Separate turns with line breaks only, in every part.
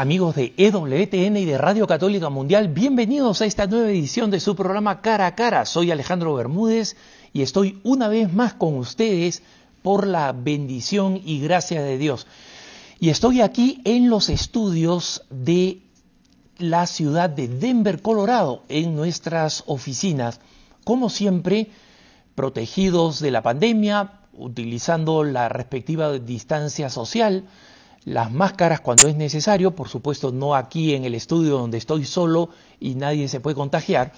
Amigos de EWTN y de Radio Católica Mundial, bienvenidos a esta nueva edición de su programa Cara a Cara. Soy Alejandro Bermúdez y estoy una vez más con ustedes por la bendición y gracia de Dios. Y estoy aquí en los estudios de la ciudad de Denver, Colorado, en nuestras oficinas, como siempre, protegidos de la pandemia, utilizando la respectiva distancia social, las máscaras cuando es necesario, por supuesto no aquí en el estudio donde estoy solo y nadie se puede contagiar,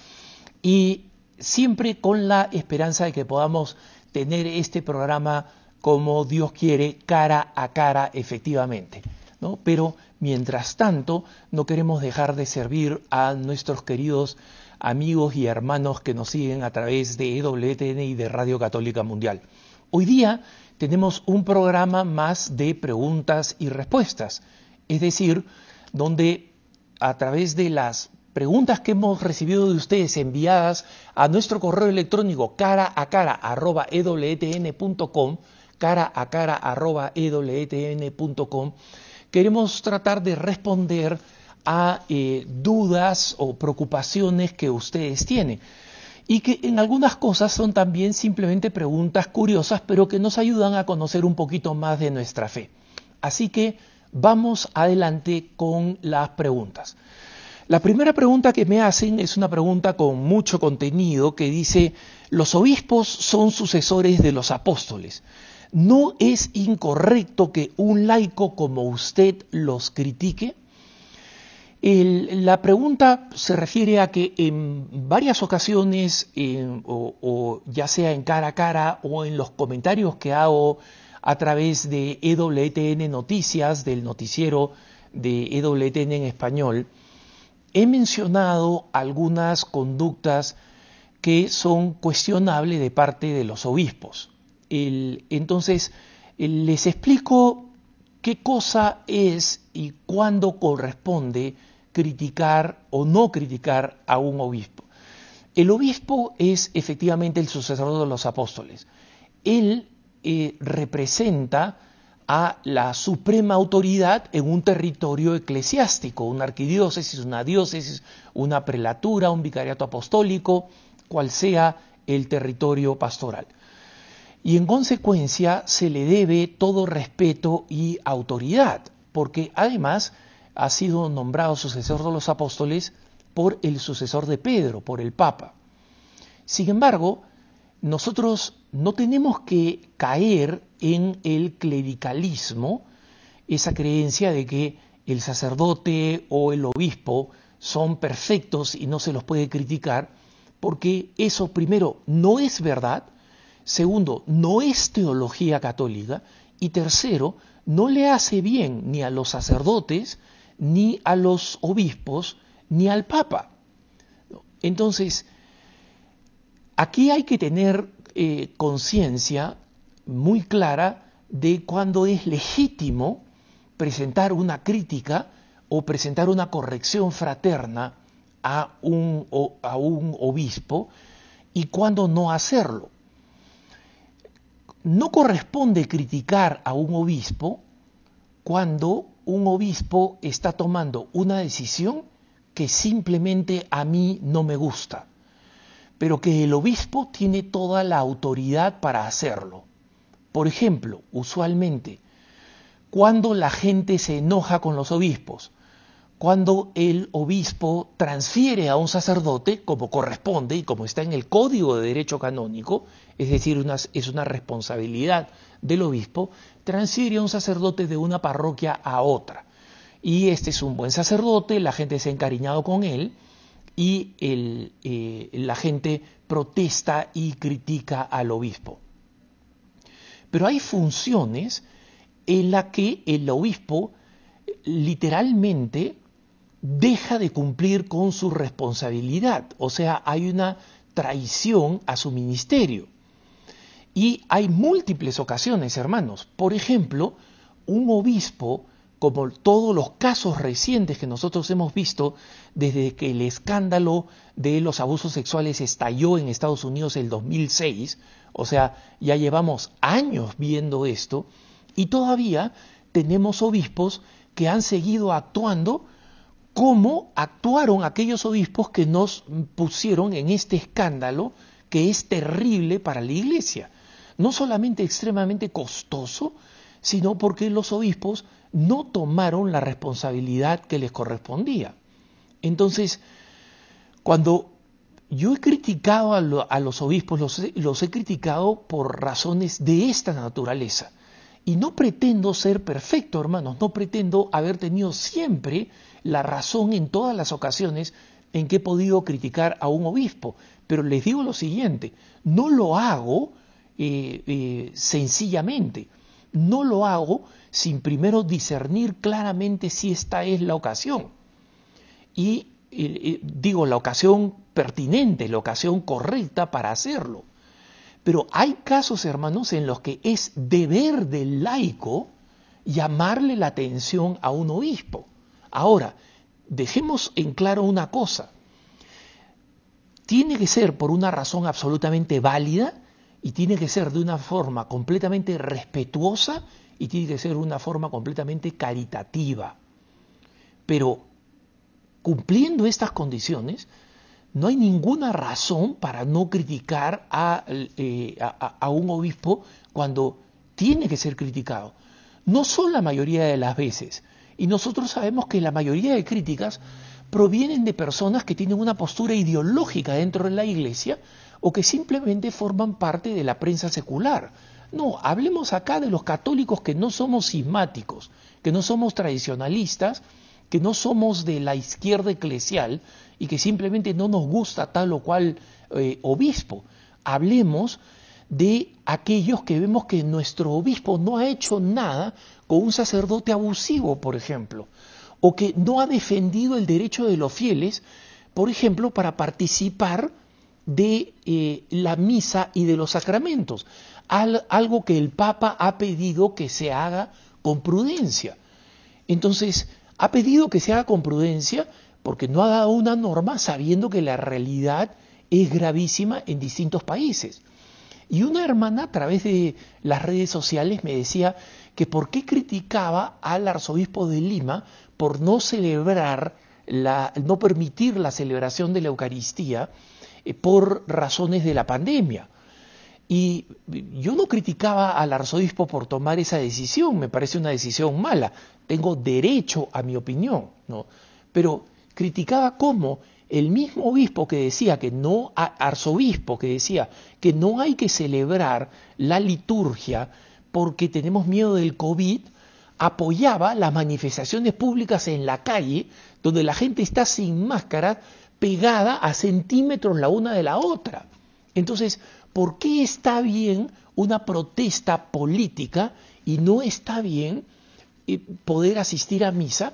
y siempre con la esperanza de que podamos tener este programa como Dios quiere, cara a cara efectivamente. ¿no? Pero mientras tanto, no queremos dejar de servir a nuestros queridos amigos y hermanos que nos siguen a través de EWTN y de Radio Católica Mundial. Hoy día tenemos un programa más de preguntas y respuestas, es decir, donde a través de las preguntas que hemos recibido de ustedes enviadas a nuestro correo electrónico cara a cara arroba ewtn.com, cara a cara arroba ewtn.com, queremos tratar de responder a eh, dudas o preocupaciones que ustedes tienen y que en algunas cosas son también simplemente preguntas curiosas, pero que nos ayudan a conocer un poquito más de nuestra fe. Así que vamos adelante con las preguntas. La primera pregunta que me hacen es una pregunta con mucho contenido que dice, los obispos son sucesores de los apóstoles. ¿No es incorrecto que un laico como usted los critique? La pregunta se refiere a que en varias ocasiones, o, ya sea en cara a cara o en los comentarios que hago a través de EWTN Noticias, del noticiero de EWTN en español, he mencionado algunas conductas que son cuestionables de parte de los obispos. entonces, les explico qué cosa es y cuándo corresponde criticar o no criticar a un obispo. El obispo es efectivamente el sucesor de los apóstoles. Él eh, representa a la suprema autoridad en un territorio eclesiástico, una arquidiócesis, una diócesis, una prelatura, un vicariato apostólico, cual sea el territorio pastoral. Y en consecuencia se le debe todo respeto y autoridad, porque además ha sido nombrado sucesor de los apóstoles por el sucesor de Pedro, por el Papa. Sin embargo, nosotros no tenemos que caer en el clericalismo, esa creencia de que el sacerdote o el obispo son perfectos y no se los puede criticar, porque eso primero no es verdad, segundo, no es teología católica, y tercero, no le hace bien ni a los sacerdotes, ni a los obispos, ni al Papa. Entonces, aquí hay que tener eh, conciencia muy clara de cuándo es legítimo presentar una crítica o presentar una corrección fraterna a un, a un obispo y cuándo no hacerlo. No corresponde criticar a un obispo cuando un obispo está tomando una decisión que simplemente a mí no me gusta, pero que el obispo tiene toda la autoridad para hacerlo. Por ejemplo, usualmente, cuando la gente se enoja con los obispos, cuando el obispo transfiere a un sacerdote, como corresponde y como está en el Código de Derecho Canónico, es decir, es una responsabilidad del obispo, transfiere a un sacerdote de una parroquia a otra. Y este es un buen sacerdote, la gente se ha encariñado con él y eh, la gente protesta y critica al obispo. Pero hay funciones en las que el obispo literalmente deja de cumplir con su responsabilidad, o sea, hay una traición a su ministerio. Y hay múltiples ocasiones, hermanos. Por ejemplo, un obispo, como todos los casos recientes que nosotros hemos visto desde que el escándalo de los abusos sexuales estalló en Estados Unidos el 2006, o sea, ya llevamos años viendo esto, y todavía tenemos obispos que han seguido actuando como actuaron aquellos obispos que nos pusieron en este escándalo que es terrible para la iglesia. No solamente extremadamente costoso, sino porque los obispos no tomaron la responsabilidad que les correspondía. Entonces, cuando yo he criticado a, los obispos, los he criticado por razones de esta naturaleza. Y no pretendo ser perfecto, hermanos, no pretendo haber tenido siempre la razón en todas las ocasiones en que he podido criticar a un obispo. Pero les digo lo siguiente, no lo hago eh, eh, sencillamente, no lo hago sin primero discernir claramente si esta es la ocasión. Y eh, digo, la ocasión pertinente, la ocasión correcta para hacerlo. Pero hay casos, hermanos, en los que es deber del laico llamarle la atención a un obispo. Ahora, dejemos en claro una cosa. Tiene que ser por una razón absolutamente válida y tiene que ser de una forma completamente respetuosa y tiene que ser de una forma completamente caritativa. Pero cumpliendo estas condiciones, no hay ninguna razón para no criticar eh, a, un obispo cuando tiene que ser criticado. No son la mayoría de las veces. Y nosotros sabemos que la mayoría de críticas provienen de personas que tienen una postura ideológica dentro de la iglesia o que simplemente forman parte de la prensa secular. No, hablemos acá de los católicos que no somos sismáticos, que no somos tradicionalistas, que no somos de la izquierda eclesial y que simplemente no nos gusta tal o cual eh, obispo. Hablemos de aquellos que vemos que nuestro obispo no ha hecho nada con un sacerdote abusivo, por ejemplo, o que no ha defendido el derecho de los fieles, por ejemplo, para participar de eh, la misa y de los sacramentos, algo que el Papa ha pedido que se haga con prudencia. Entonces, ha pedido que se haga con prudencia porque no ha dado una norma sabiendo que la realidad es gravísima en distintos países. Y una hermana a través de las redes sociales me decía que por qué criticaba al arzobispo de Lima por no celebrar, la, no permitir la celebración de la Eucaristía eh, por razones de la pandemia. Y yo no criticaba al arzobispo por tomar esa decisión, me parece una decisión mala, tengo derecho a mi opinión, ¿no? Pero criticaba cómo el mismo obispo que decía que no, arzobispo que decía que no hay que celebrar la liturgia porque tenemos miedo del COVID, apoyaba las manifestaciones públicas en la calle, donde la gente está sin máscara, pegada a centímetros la una de la otra. Entonces, ¿por qué está bien una protesta política y no está bien eh, poder asistir a misa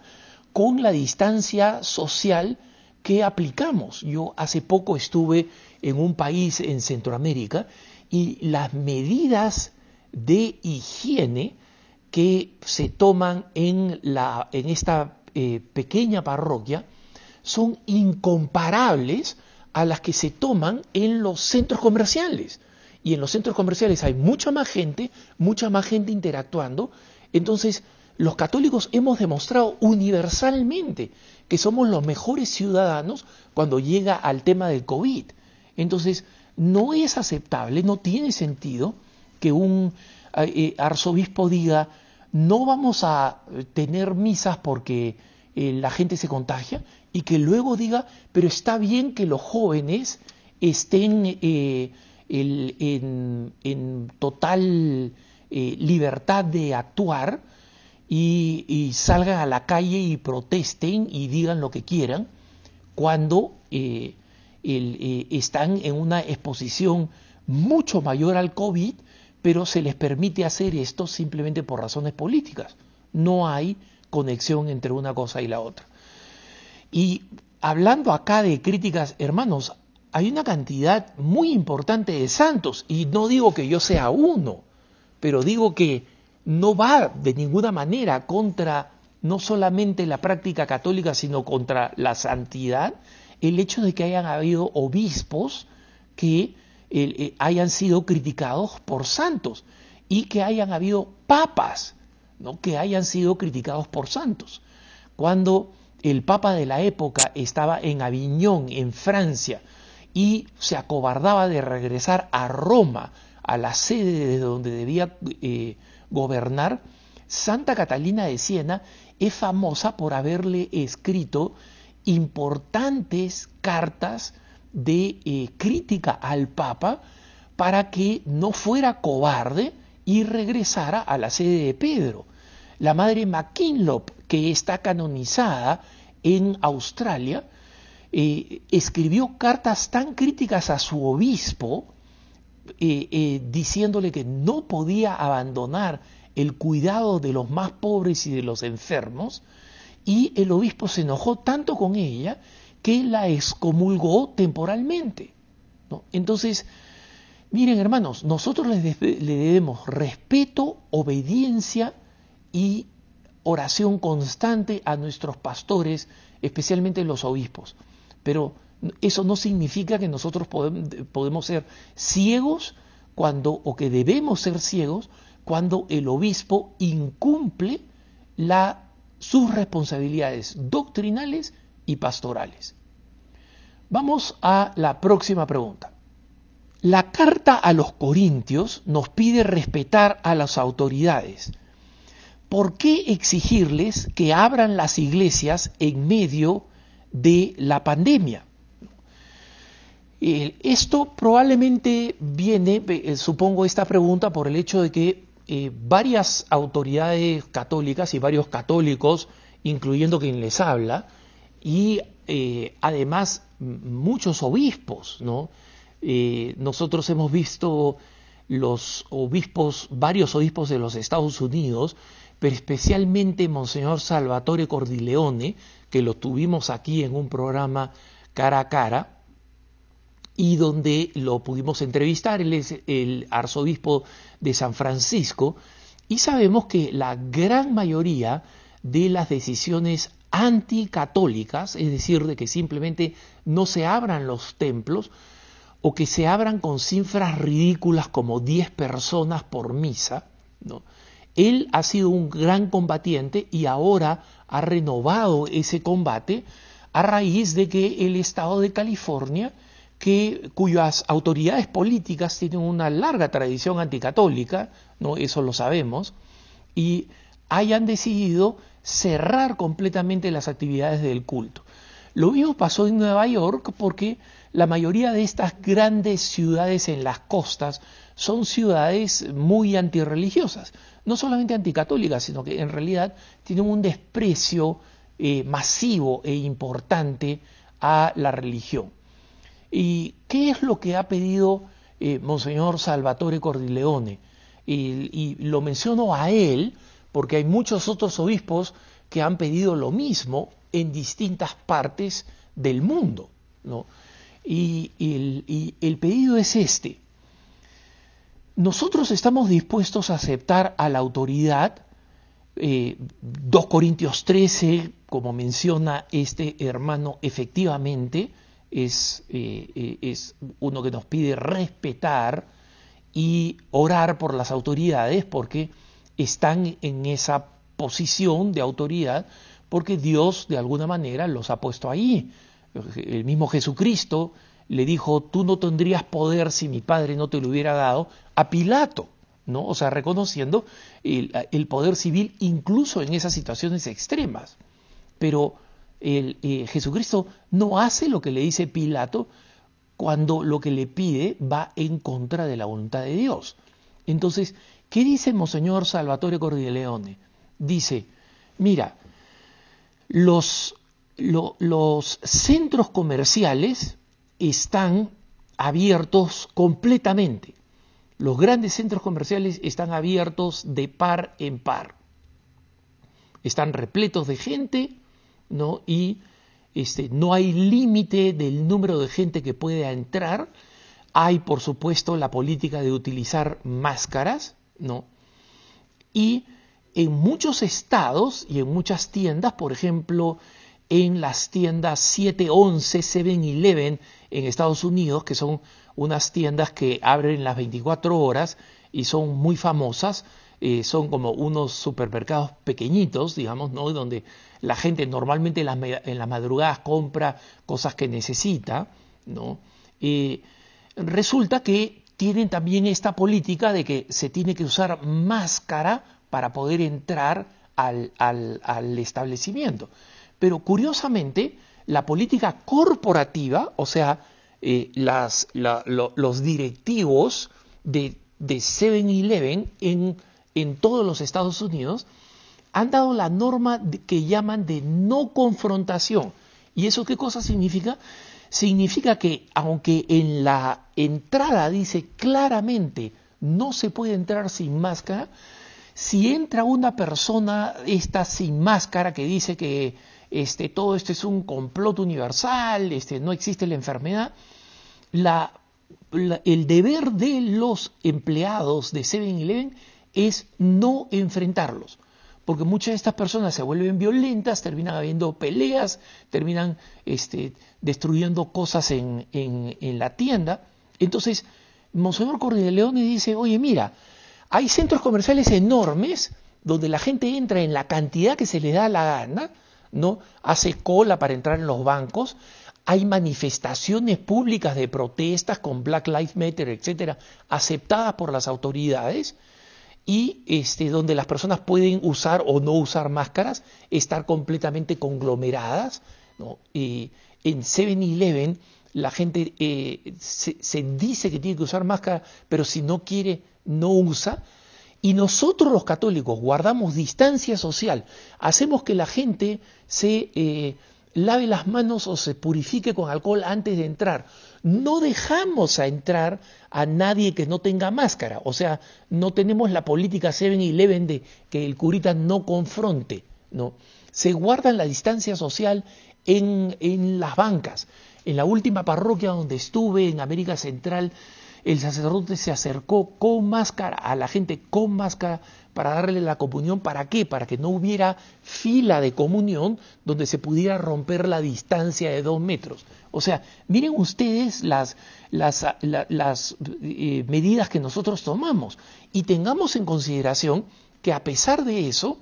con la distancia social que aplicamos? Yo hace poco estuve en un país en Centroamérica y las medidas de higiene que se toman en, la, en esta eh, pequeña parroquia son incomparables a las que se toman en los centros comerciales. Y en los centros comerciales hay mucha más gente, mucha más gente interactuando. Entonces, los católicos hemos demostrado universalmente que somos los mejores ciudadanos cuando llega al tema del COVID. Entonces, no es aceptable, no tiene sentido que un eh, eh, arzobispo diga, no vamos a tener misas porque eh, la gente se contagia, y que luego diga, pero está bien que los jóvenes estén eh, en, total eh, libertad de actuar y, salgan a la calle y protesten y digan lo que quieran cuando eh, están en una exposición mucho mayor al COVID, pero se les permite hacer esto simplemente por razones políticas. No hay conexión entre una cosa y la otra. Y hablando acá de críticas, hermanos, hay una cantidad muy importante de santos, y no digo que yo sea uno, pero digo que no va de ninguna manera contra no solamente la práctica católica, sino contra la santidad, el hecho de que hayan habido obispos que eh, eh, hayan sido criticados por santos y que hayan habido papas ¿no? que hayan sido criticados por santos. Cuando el Papa de la época estaba en Aviñón, en Francia, y se acobardaba de regresar a Roma, a la sede de donde debía eh, gobernar, Santa Catalina de Siena es famosa por haberle escrito importantes cartas de eh, crítica al Papa para que no fuera cobarde y regresara a la sede de Pedro. La madre McKinlop, que está canonizada en Australia, eh, escribió cartas tan críticas a su obispo, diciéndole que no podía abandonar el cuidado de los más pobres y de los enfermos, y el obispo se enojó tanto con ella que la excomulgó temporalmente. Entonces, miren hermanos, nosotros le, debemos respeto, obediencia y oración constante a nuestros pastores, especialmente los obispos. Pero eso no significa que nosotros podemos ser ciegos cuando, o que debemos ser ciegos cuando el obispo incumple la, sus responsabilidades doctrinales y pastorales. Vamos a la próxima pregunta. La carta a los Corintios nos pide respetar a las autoridades. ¿Por qué exigirles que abran las iglesias en medio de la pandemia? Eh, esto probablemente viene, eh, supongo, esta pregunta por el hecho de que eh, varias autoridades católicas y varios católicos, incluyendo quien les habla, y además muchos obispos, ¿no? Nosotros hemos visto los obispos, varios obispos de los Estados Unidos, pero especialmente Monseñor Salvatore Cordileone, que lo tuvimos aquí en un programa cara a cara, y donde lo pudimos entrevistar, él es el arzobispo de San Francisco, y sabemos que la gran mayoría de las decisiones anticatólicas, es decir, de que simplemente no se abran los templos o que se abran con cifras ridículas como 10 personas por misa, ¿no? Él ha sido un gran combatiente y ahora ha renovado ese combate a raíz de que el Estado de California que, cuyas autoridades políticas tienen una larga tradición anticatólica, eso lo sabemos, y hayan decidido cerrar completamente las actividades del culto. Lo mismo pasó en Nueva York porque la mayoría de estas grandes ciudades en las costas son ciudades muy antirreligiosas, no solamente anticatólicas, sino que en realidad tienen un desprecio eh, masivo e importante a la religión. ¿Y qué es lo que ha pedido eh, Monseñor Salvatore Cordileone? Y, lo menciono a él porque hay muchos otros obispos que han pedido lo mismo en distintas partes del mundo. Y, el, pedido es este. Nosotros estamos dispuestos a aceptar a la autoridad, 2 eh, Corintios 13, como menciona este hermano, efectivamente, es, eh, eh, es uno que nos pide respetar y orar por las autoridades porque están en esa posición de autoridad porque Dios de alguna manera los ha puesto ahí. El mismo Jesucristo le dijo, tú no tendrías poder si mi Padre no te lo hubiera dado a Pilato, ¿no? O sea, reconociendo el, el poder civil incluso en esas situaciones extremas. Pero el, eh, Jesucristo no hace lo que le dice Pilato cuando lo que le pide va en contra de la voluntad de Dios. Entonces, ¿qué dice Monseñor Salvatore Cordileone? Dice, mira, los, los centros comerciales están abiertos completamente. Los grandes centros comerciales están abiertos de par en par. Están repletos de gente ¿no? Y este, no hay límite del número de gente que pueda entrar. Hay, por supuesto, la política de utilizar máscaras, ¿no? Y en muchos estados y en muchas tiendas, por ejemplo, en las tiendas 711, 7-Eleven en Estados Unidos, que son unas tiendas que abren las 24 horas y son muy famosas, eh, son como unos supermercados pequeñitos, digamos, ¿no? Donde la gente normalmente en las, en las madrugadas compra cosas que necesita, ¿no? Eh, resulta que tienen también esta política de que se tiene que usar máscara para poder entrar al, al, establecimiento. Pero curiosamente, la política corporativa, o sea, eh, los directivos de, de 7-Eleven en, en todos los Estados Unidos, han dado la norma que llaman de no confrontación. ¿Y eso qué cosa significa? Significa que aunque en la entrada dice claramente no se puede entrar sin máscara, si entra una persona esta sin máscara que dice que este, todo esto es un complot universal, este, no existe la enfermedad, la, el deber de los empleados de 7-Eleven es no enfrentarlos porque muchas de estas personas se vuelven violentas, terminan habiendo peleas, terminan este, destruyendo cosas en, la tienda. Entonces, Monseñor Corneleone dice, oye, mira, hay centros comerciales enormes donde la gente entra en la cantidad que se le da la gana, ¿no? Hace cola para entrar en los bancos, hay manifestaciones públicas de protestas con Black Lives Matter, etcétera, aceptadas por las autoridades, y este, donde las personas pueden usar o no usar máscaras, estar completamente conglomeradas. ¿no? en 7-Eleven la gente eh, se, dice que tiene que usar máscara, pero si no quiere, no usa. Y nosotros los católicos guardamos distancia social, hacemos que la gente se eh, lave las manos o se purifique con alcohol antes de entrar. No dejamos a entrar a nadie que no tenga máscara. O sea, no tenemos la política 7-Eleven de que el curita no confronte. ¿no? Se guarda la distancia social en, en las bancas. En la última parroquia donde estuve, en América Central, el sacerdote se acercó con máscara a la gente con máscara para darle la comunión. ¿Para qué? Para que no hubiera fila de comunión donde se pudiera romper la distancia de dos metros. O sea, miren ustedes las, las, las eh, medidas que nosotros tomamos y tengamos en consideración que a pesar de eso,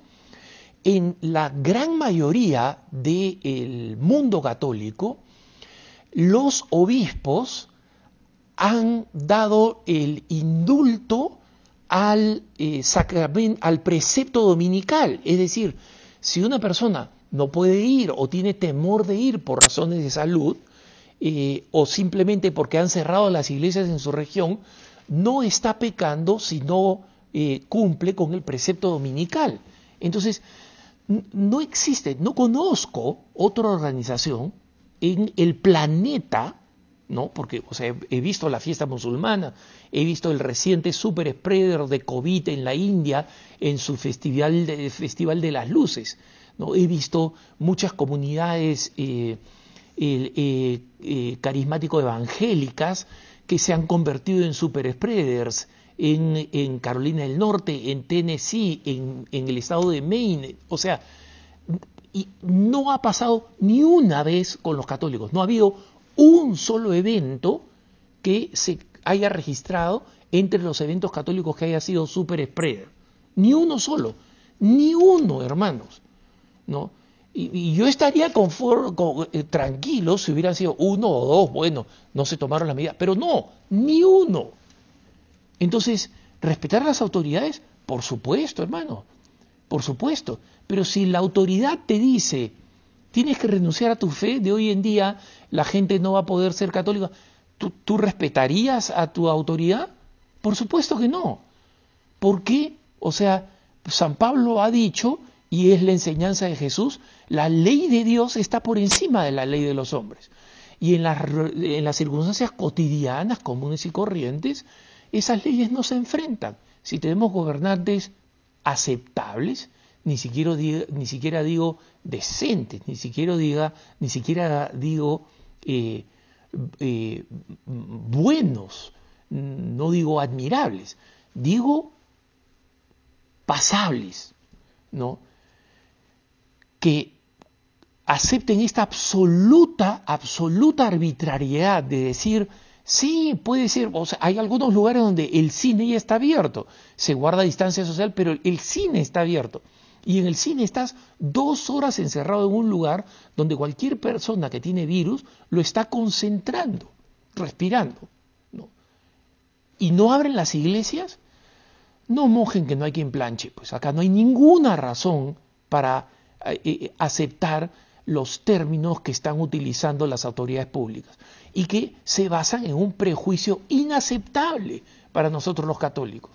en la gran mayoría del mundo católico, los obispos han dado el indulto al, eh, al precepto dominical. Es decir, si una persona no puede ir o tiene temor de ir por razones de salud, eh, o simplemente porque han cerrado las iglesias en su región, no está pecando si no eh, cumple con el precepto dominical. Entonces, no existe, no conozco otra organización en el planeta ¿no? Porque, o sea, he visto la fiesta musulmana, he visto el reciente super spreader de COVID en la India en su festival de, festival de las luces, ¿no? He visto muchas comunidades eh, eh, eh, carismático evangélicas que se han convertido en super spreaders en, Carolina del Norte, en Tennessee, en, en el estado de Maine, o sea, y no ha pasado ni una vez con los católicos, no ha habido un solo evento que se haya registrado entre los eventos católicos que haya sido super spreader. Ni uno solo, ni uno, hermanos. ¿no? Y, yo estaría con, eh, tranquilo si hubieran sido uno o dos, bueno, no se tomaron la medida, pero no, ni uno. Entonces, respetar a las autoridades, por supuesto, hermano, por supuesto. Pero si la autoridad te dice, tienes que renunciar a tu fe, de hoy en día la gente no va a poder ser católica. ¿Tú, respetarías a tu autoridad? Por supuesto que no. ¿Por qué? O sea, San Pablo ha dicho, y es la enseñanza de Jesús, la ley de Dios está por encima de la ley de los hombres. Y en las, en las circunstancias cotidianas, comunes y corrientes, esas leyes no se enfrentan. Si tenemos gobernantes aceptables, ni siquiera, digo decentes, ni siquiera, diga, ni siquiera digo eh, eh, buenos, no digo admirables, digo pasables, ¿no? Que acepten esta absoluta, absoluta arbitrariedad de decir Sí, puede ser, o sea, hay algunos lugares donde el cine ya está abierto, se guarda distancia social, pero el cine está abierto. Y en el cine estás dos horas encerrado en un lugar donde cualquier persona que tiene virus lo está concentrando, respirando. ¿no? ¿Y no abren las iglesias? No mojen que no hay quien planche. Pues acá no hay ninguna razón para eh, eh, aceptar los términos que están utilizando las autoridades públicas y que se basan en un prejuicio inaceptable para nosotros los católicos.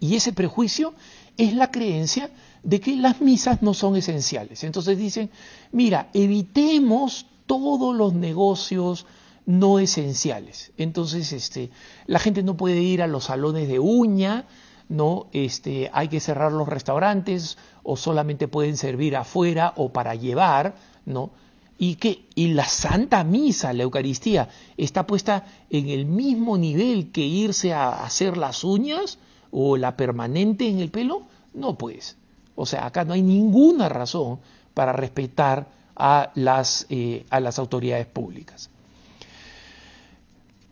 Y ese prejuicio es la creencia de que las misas no son esenciales. Entonces dicen, mira, evitemos todos los negocios no esenciales. Entonces, este, la gente no puede ir a los salones de uña, no, este, hay que cerrar los restaurantes o solamente pueden servir afuera o para llevar, ¿no? Y que y la Santa Misa, la Eucaristía, está puesta en el mismo nivel que irse a hacer las uñas o la permanente en el pelo, no pues. O sea, acá no hay ninguna razón para respetar a las, eh, a las autoridades públicas.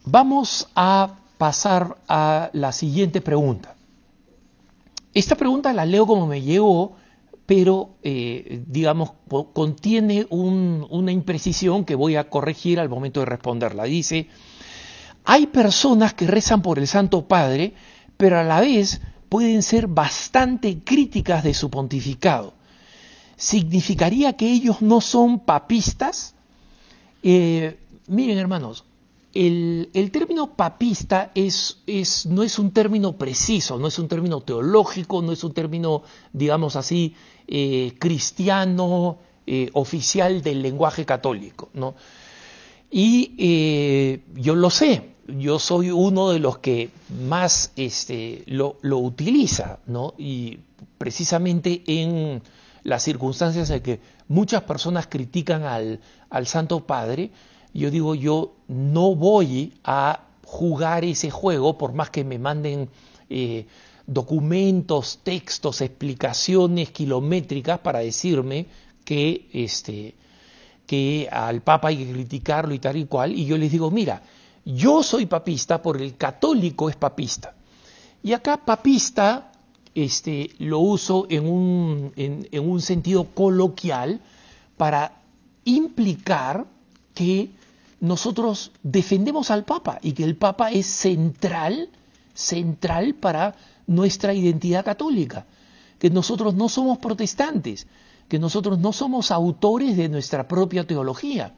Vamos a pasar a la siguiente pregunta. Esta pregunta la leo como me llegó, pero eh, digamos contiene una imprecisión que voy a corregir al momento de responderla. Dice, hay personas que rezan por el Santo Padre, pero a la vez pueden ser bastante críticas de su pontificado. ¿Significaría que ellos no son papistas? Eh, miren hermanos, el, término papista no es un término preciso, no es un término teológico, no es un término, digamos así, eh, cristiano, eh, oficial del lenguaje católico. ¿no? Y yo lo sé, yo soy uno de los que más este, lo, utiliza, ¿no? Y precisamente en las circunstancias en que muchas personas critican al, Santo Padre, yo digo, yo no voy a jugar ese juego por más que me manden eh, documentos, textos, explicaciones kilométricas para decirme que, este, que al Papa hay que criticarlo y tal y cual, y yo les digo, mira, yo soy papista porque el católico es papista. Y acá papista este, lo uso en un, en, un sentido coloquial para implicar que nosotros defendemos al Papa y que el Papa es central, central para nuestra identidad católica, que nosotros no somos protestantes, que nosotros no somos autores de nuestra propia teología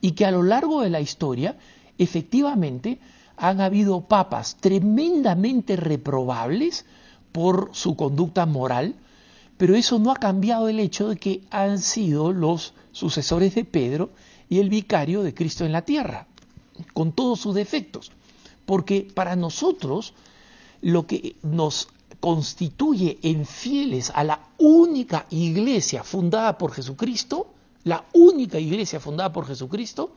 y que a lo largo de la historia efectivamente han habido papas tremendamente reprobables por su conducta moral, pero eso no ha cambiado el hecho de que han sido los sucesores de Pedro y el vicario de Cristo en la tierra, con todos sus defectos. Porque para nosotros lo que nos constituye en fieles a la única iglesia fundada por Jesucristo, la única iglesia fundada por Jesucristo,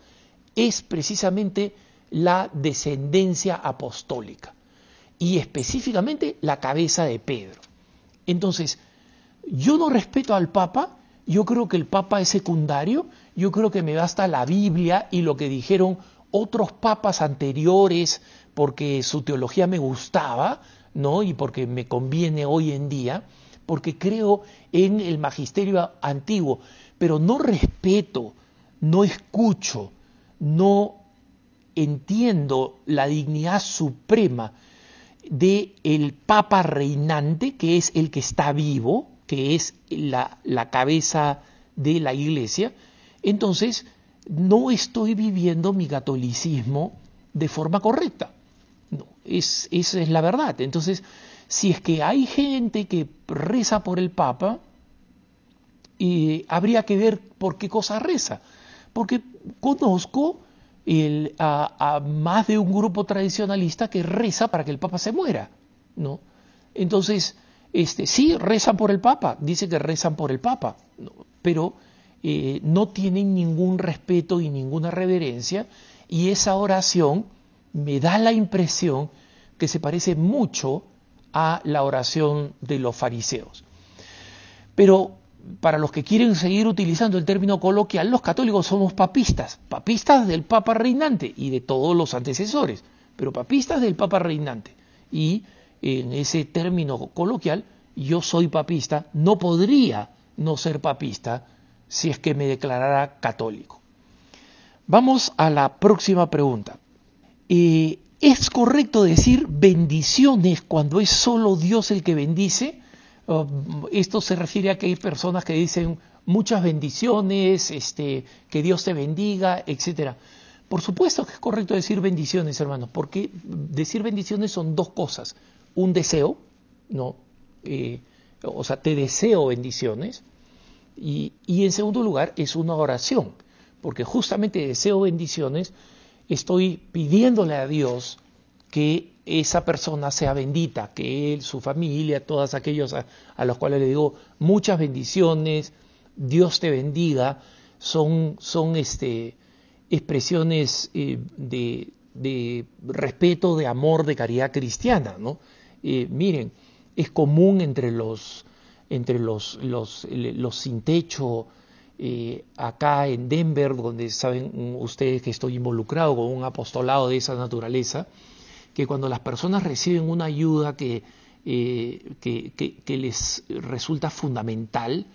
es precisamente la descendencia apostólica y específicamente la cabeza de Pedro. Entonces, yo no respeto al Papa, yo creo que el Papa es secundario, yo creo que me basta la Biblia y lo que dijeron otros papas anteriores porque su teología me gustaba, ¿no? Y porque me conviene hoy en día, porque creo en el magisterio antiguo, pero no respeto, no escucho, no entiendo la dignidad suprema de el Papa reinante, que es el que está vivo, que es la, la cabeza de la Iglesia, entonces no estoy viviendo mi catolicismo de forma correcta. No, es, esa es la verdad. Entonces, si es que hay gente que reza por el Papa, eh, habría que ver por qué cosa reza porque conozco a, más de un grupo tradicionalista que reza para que el Papa se muera, ¿no? Entonces, este, sí, rezan por el Papa, dice que rezan por el Papa, pero eh, no tienen ningún respeto y ninguna reverencia, y esa oración me da la impresión que se parece mucho a la oración de los fariseos. Pero para los que quieren seguir utilizando el término coloquial, los católicos somos papistas, papistas del Papa reinante y de todos los antecesores, pero papistas del Papa reinante. Y en ese término coloquial, yo soy papista, no podría no ser papista si es que me declarara católico. Vamos a la próxima pregunta. Eh, ¿Es correcto decir bendiciones cuando es solo Dios el que bendice? Esto se refiere a que hay personas que dicen muchas bendiciones, este, que Dios te bendiga, etcétera. Por supuesto que es correcto decir bendiciones, hermanos, porque decir bendiciones son dos cosas. Un deseo, ¿no? Eh, o sea, te deseo bendiciones. Y, y en segundo lugar, es una oración, porque justamente deseo bendiciones, estoy pidiéndole a Dios que esa persona sea bendita, que él, su familia, todos aquellos a, los cuales le digo muchas bendiciones, Dios te bendiga, son, son este, expresiones eh, de, respeto, de amor, de caridad cristiana. ¿no? Eh, miren, es común entre los, entre los, los, los sin techo, eh, acá en Denver, donde saben ustedes que estoy involucrado con un apostolado de esa naturaleza, que cuando las personas reciben una ayuda que, eh, les resulta fundamental,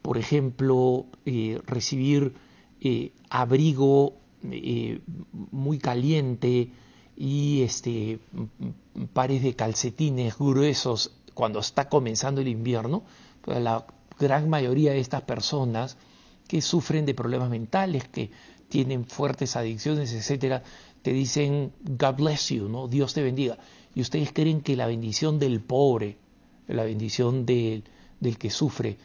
por ejemplo, eh, recibir eh, abrigo muy caliente y este, pares de calcetines gruesos cuando está comenzando el invierno, pues la gran mayoría de estas personas que sufren de problemas mentales, que tienen fuertes adicciones, etcétera, te dicen God bless you, ¿no? Dios te bendiga. Y ustedes creen que la bendición del pobre, la bendición del, del que sufre,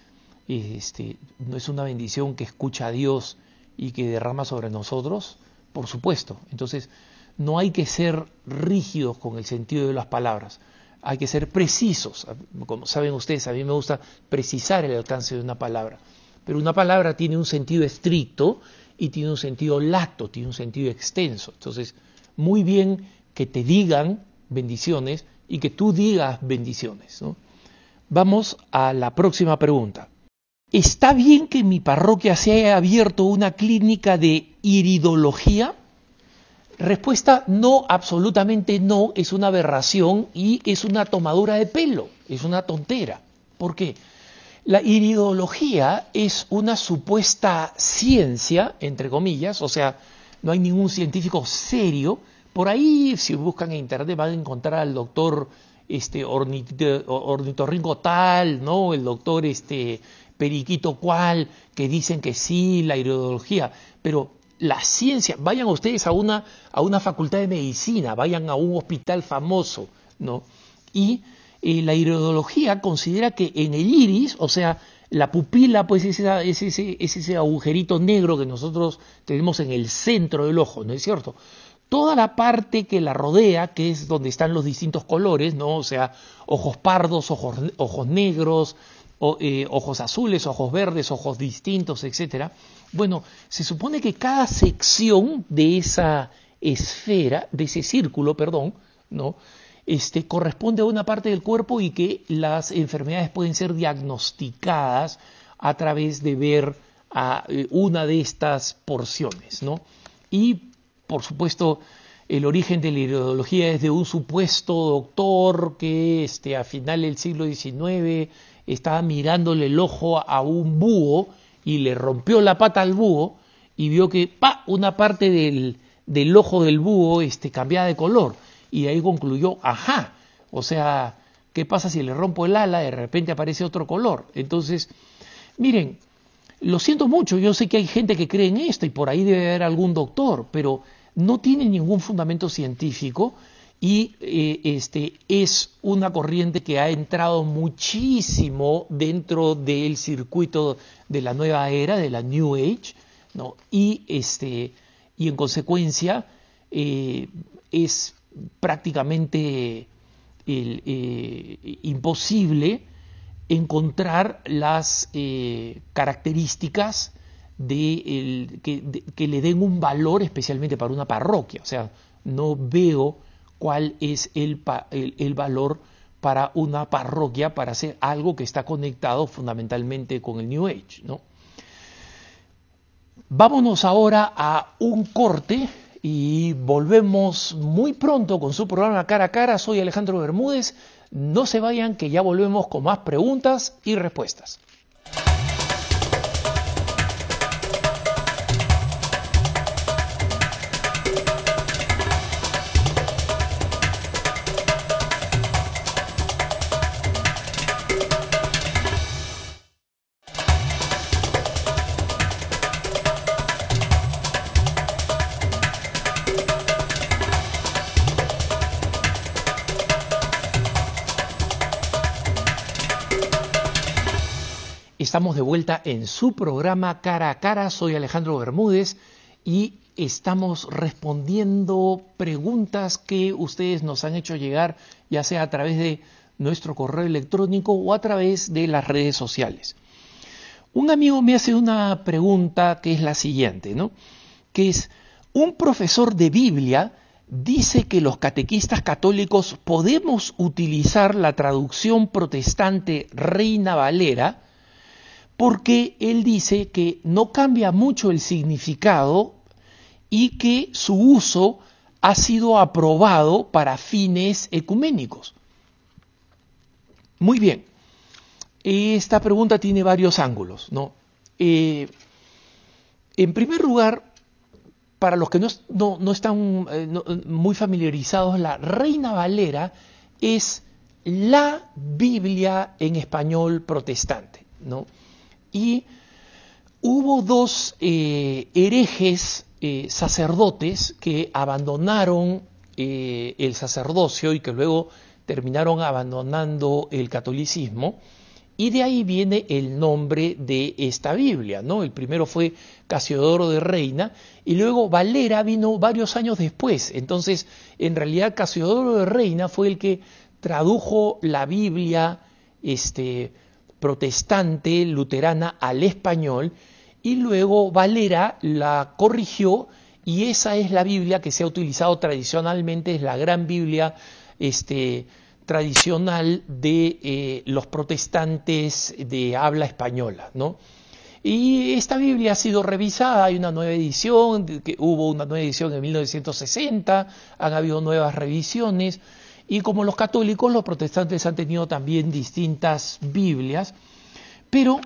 este, no es una bendición que escucha a Dios y que derrama sobre nosotros, por supuesto. Entonces, no hay que ser rígidos con el sentido de las palabras, hay que ser precisos. Como saben ustedes, a mí me gusta precisar el alcance de una palabra, pero una palabra tiene un sentido estricto y tiene un sentido lato, tiene un sentido extenso. Entonces, muy bien que te digan bendiciones y que tú digas bendiciones. Vamos a la próxima pregunta. ¿Está bien que en mi parroquia se haya abierto una clínica de iridología? Respuesta no, absolutamente no, es una aberración y es una tomadura de pelo, es una tontera. ¿Por qué? La iridología es una supuesta ciencia, entre comillas, o sea, no hay ningún científico serio. Por ahí, si buscan en internet, van a encontrar al doctor este, ornitorrinco tal, ¿no? El doctor este, periquito cual, que dicen que sí, la iridología. Pero la ciencia, vayan ustedes a una, a una facultad de medicina, vayan a un hospital famoso, ¿no? Y la iridología considera que en el iris, o sea, la pupila pues es, ese, ese agujerito negro que nosotros tenemos en el centro del ojo, ¿no es cierto? Toda la parte que la rodea, que es donde están los distintos colores, ¿no? O sea, ojos pardos, ojos, ojos negros, eh, ojos azules, ojos verdes, ojos distintos, etcétera. Bueno, se supone que cada sección de esa esfera, de ese círculo, perdón, ¿no? Este, corresponde a una parte del cuerpo y que las enfermedades pueden ser diagnosticadas a través de ver a eh, una de estas porciones. ¿no? Y, por supuesto, el origen de la ideología es de un supuesto doctor que este, a final del siglo XIX estaba mirándole el ojo a un búho y le rompió la pata al búho y vio que pa, una parte del, del ojo del búho este, cambiaba de color y ahí concluyó, ajá, o sea, ¿qué pasa si le rompo el ala? De repente aparece otro color. Entonces, miren, lo siento mucho, yo sé que hay gente que cree en esto y por ahí debe haber algún doctor, pero no tiene ningún fundamento científico y eh, este, es una corriente que ha entrado muchísimo dentro del circuito de la nueva era, de la New Age, ¿no? y, este, y en consecuencia eh, es prácticamente eh, imposible encontrar las eh, características que, le den un valor especialmente para una parroquia. O sea, no veo cuál es el, el, valor para una parroquia para hacer algo que está conectado fundamentalmente con el New Age. ¿no? Vámonos ahora a un corte y volvemos muy pronto con su programa Cara a Cara. Soy Alejandro Bermúdez. No se vayan que ya volvemos con más preguntas y respuestas. Estamos de vuelta en su programa Cara a Cara. Soy Alejandro Bermúdez y estamos respondiendo preguntas que ustedes nos han hecho llegar, ya sea a través de nuestro correo electrónico o a través de las redes sociales. Un amigo me hace una pregunta que es la siguiente, ¿no? Que es, un profesor de Biblia dice que los catequistas católicos podemos utilizar la traducción protestante Reina Valera porque él dice que no cambia mucho el significado y que su uso ha sido aprobado para fines ecuménicos. Muy bien, esta pregunta tiene varios ángulos. ¿no? Eh, en primer lugar, para los que no, están eh, muy familiarizados, la Reina Valera es la Biblia en español protestante. ¿no? Y hubo dos eh, herejes eh, sacerdotes que abandonaron eh, el sacerdocio y que luego terminaron abandonando el catolicismo. Y de ahí viene el nombre de esta Biblia, ¿no? El primero fue Casiodoro de Reina y luego Valera vino varios años después. Entonces, en realidad Casiodoro de Reina fue el que tradujo la Biblia este, protestante luterana al español y luego Valera la corrigió y esa es la Biblia que se ha utilizado tradicionalmente, es la gran Biblia este, tradicional de eh, los protestantes de habla española. ¿no? Y esta Biblia ha sido revisada, hay una nueva edición, que hubo una nueva edición en 1960, han habido nuevas revisiones, y como los católicos, los protestantes han tenido también distintas Biblias, pero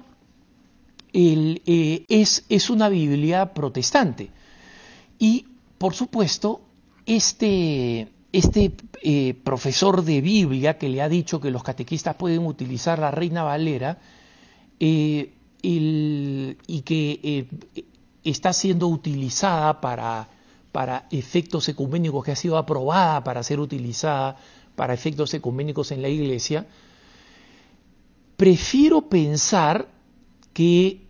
eh, es, es, una Biblia protestante. Y, por supuesto, este, este eh, profesor de Biblia que le ha dicho que los catequistas pueden utilizar la Reina Valera eh, y que está siendo utilizada para para efectos ecuménicos, que ha sido aprobada para ser utilizada para efectos ecuménicos en la iglesia, prefiero pensar que,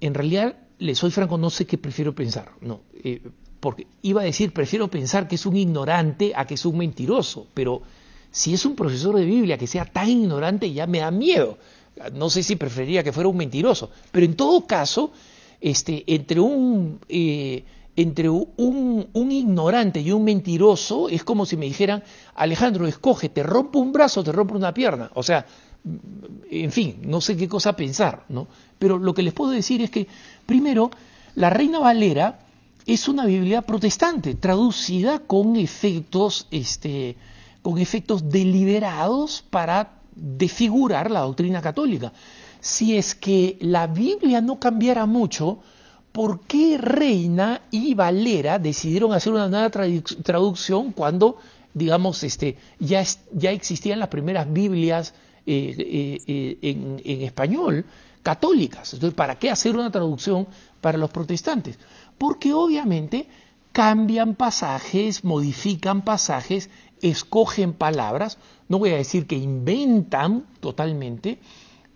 en realidad, le soy franco, no sé qué prefiero pensar, no, eh, porque iba a decir, prefiero pensar que es un ignorante a que es un mentiroso, pero si es un profesor de Biblia que sea tan ignorante ya me da miedo. No sé si preferiría que fuera un mentiroso, pero en todo caso, este, entre un eh, entre un, ignorante y un mentiroso es como si me dijeran, Alejandro, escoge, te rompo un brazo, te rompo una pierna. O sea, en fin, no sé qué cosa pensar, ¿no? Pero lo que les puedo decir es que, primero, la Reina Valera es una Biblia protestante, traducida con efectos, este, con efectos deliberados para desfigurar la doctrina católica. Si es que la Biblia no cambiara mucho, ¿por qué Reina y Valera decidieron hacer una nueva traducción cuando, digamos, este, ya, ya existían las primeras Biblias eh, eh, eh, en, español católicas? Entonces, ¿para qué hacer una traducción para los protestantes? Porque obviamente cambian pasajes, modifican pasajes, escogen palabras, no voy a decir que inventan totalmente,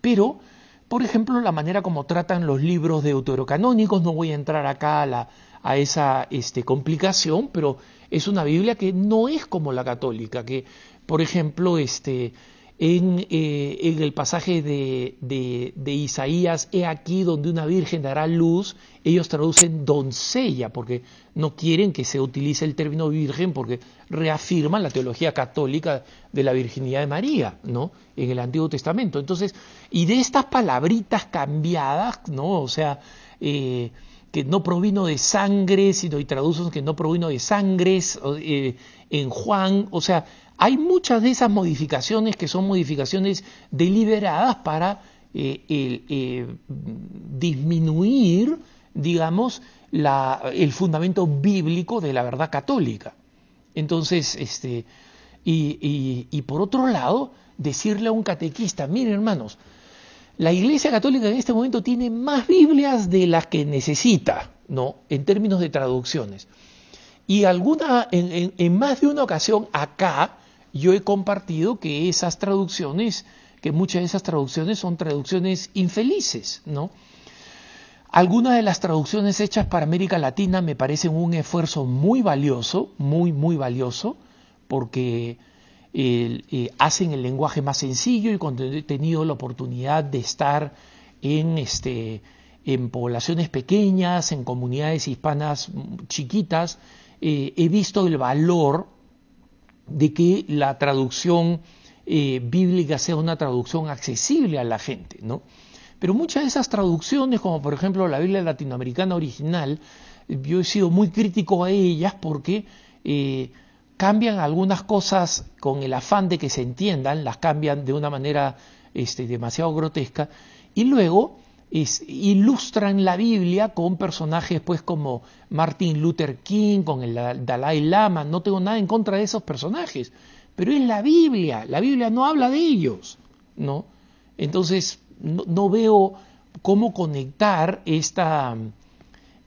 pero por ejemplo, la manera como tratan los libros deuterocanónicos, no voy a entrar acá a, la, a esa este, complicación, pero es una Biblia que no es como la católica, que, por ejemplo, este, en, eh, en el pasaje de, de, Isaías, he aquí donde una virgen dará luz, ellos traducen doncella, porque no quieren que se utilice el término virgen, porque reafirman la teología católica de la virginidad de María, ¿no? En el Antiguo Testamento. Entonces, y de estas palabritas cambiadas, ¿no? O sea, eh, que no provino de sangre, sino y traducen que no provino de sangres eh, en Juan, o sea, hay muchas de esas modificaciones que son modificaciones deliberadas para eh, eh, disminuir, digamos, el fundamento bíblico de la verdad católica. Entonces, este, y, por otro lado, decirle a un catequista, miren hermanos, la Iglesia Católica en este momento tiene más Biblias de las que necesita, ¿no? En términos de traducciones. Y alguna, en más de una ocasión acá, yo he compartido que esas traducciones, que muchas de esas traducciones son traducciones infelices, ¿no? Algunas de las traducciones hechas para América Latina me parecen un esfuerzo muy valioso, muy, muy valioso, porque eh, hacen el lenguaje más sencillo y cuando he tenido la oportunidad de estar en, este, en poblaciones pequeñas, en comunidades hispanas chiquitas, eh, he visto el valor de que la traducción eh, bíblica sea una traducción accesible a la gente, ¿no? Pero muchas de esas traducciones, como por ejemplo la Biblia latinoamericana original, yo he sido muy crítico a ellas porque eh, cambian algunas cosas con el afán de que se entiendan, las cambian de una manera este, demasiado grotesca, y luego ilustran la Biblia con personajes pues como Martin Luther King, con el Dalai Lama, no tengo nada en contra de esos personajes, pero es la Biblia, la Biblia no habla de ellos, ¿no? Entonces no, veo cómo conectar esta,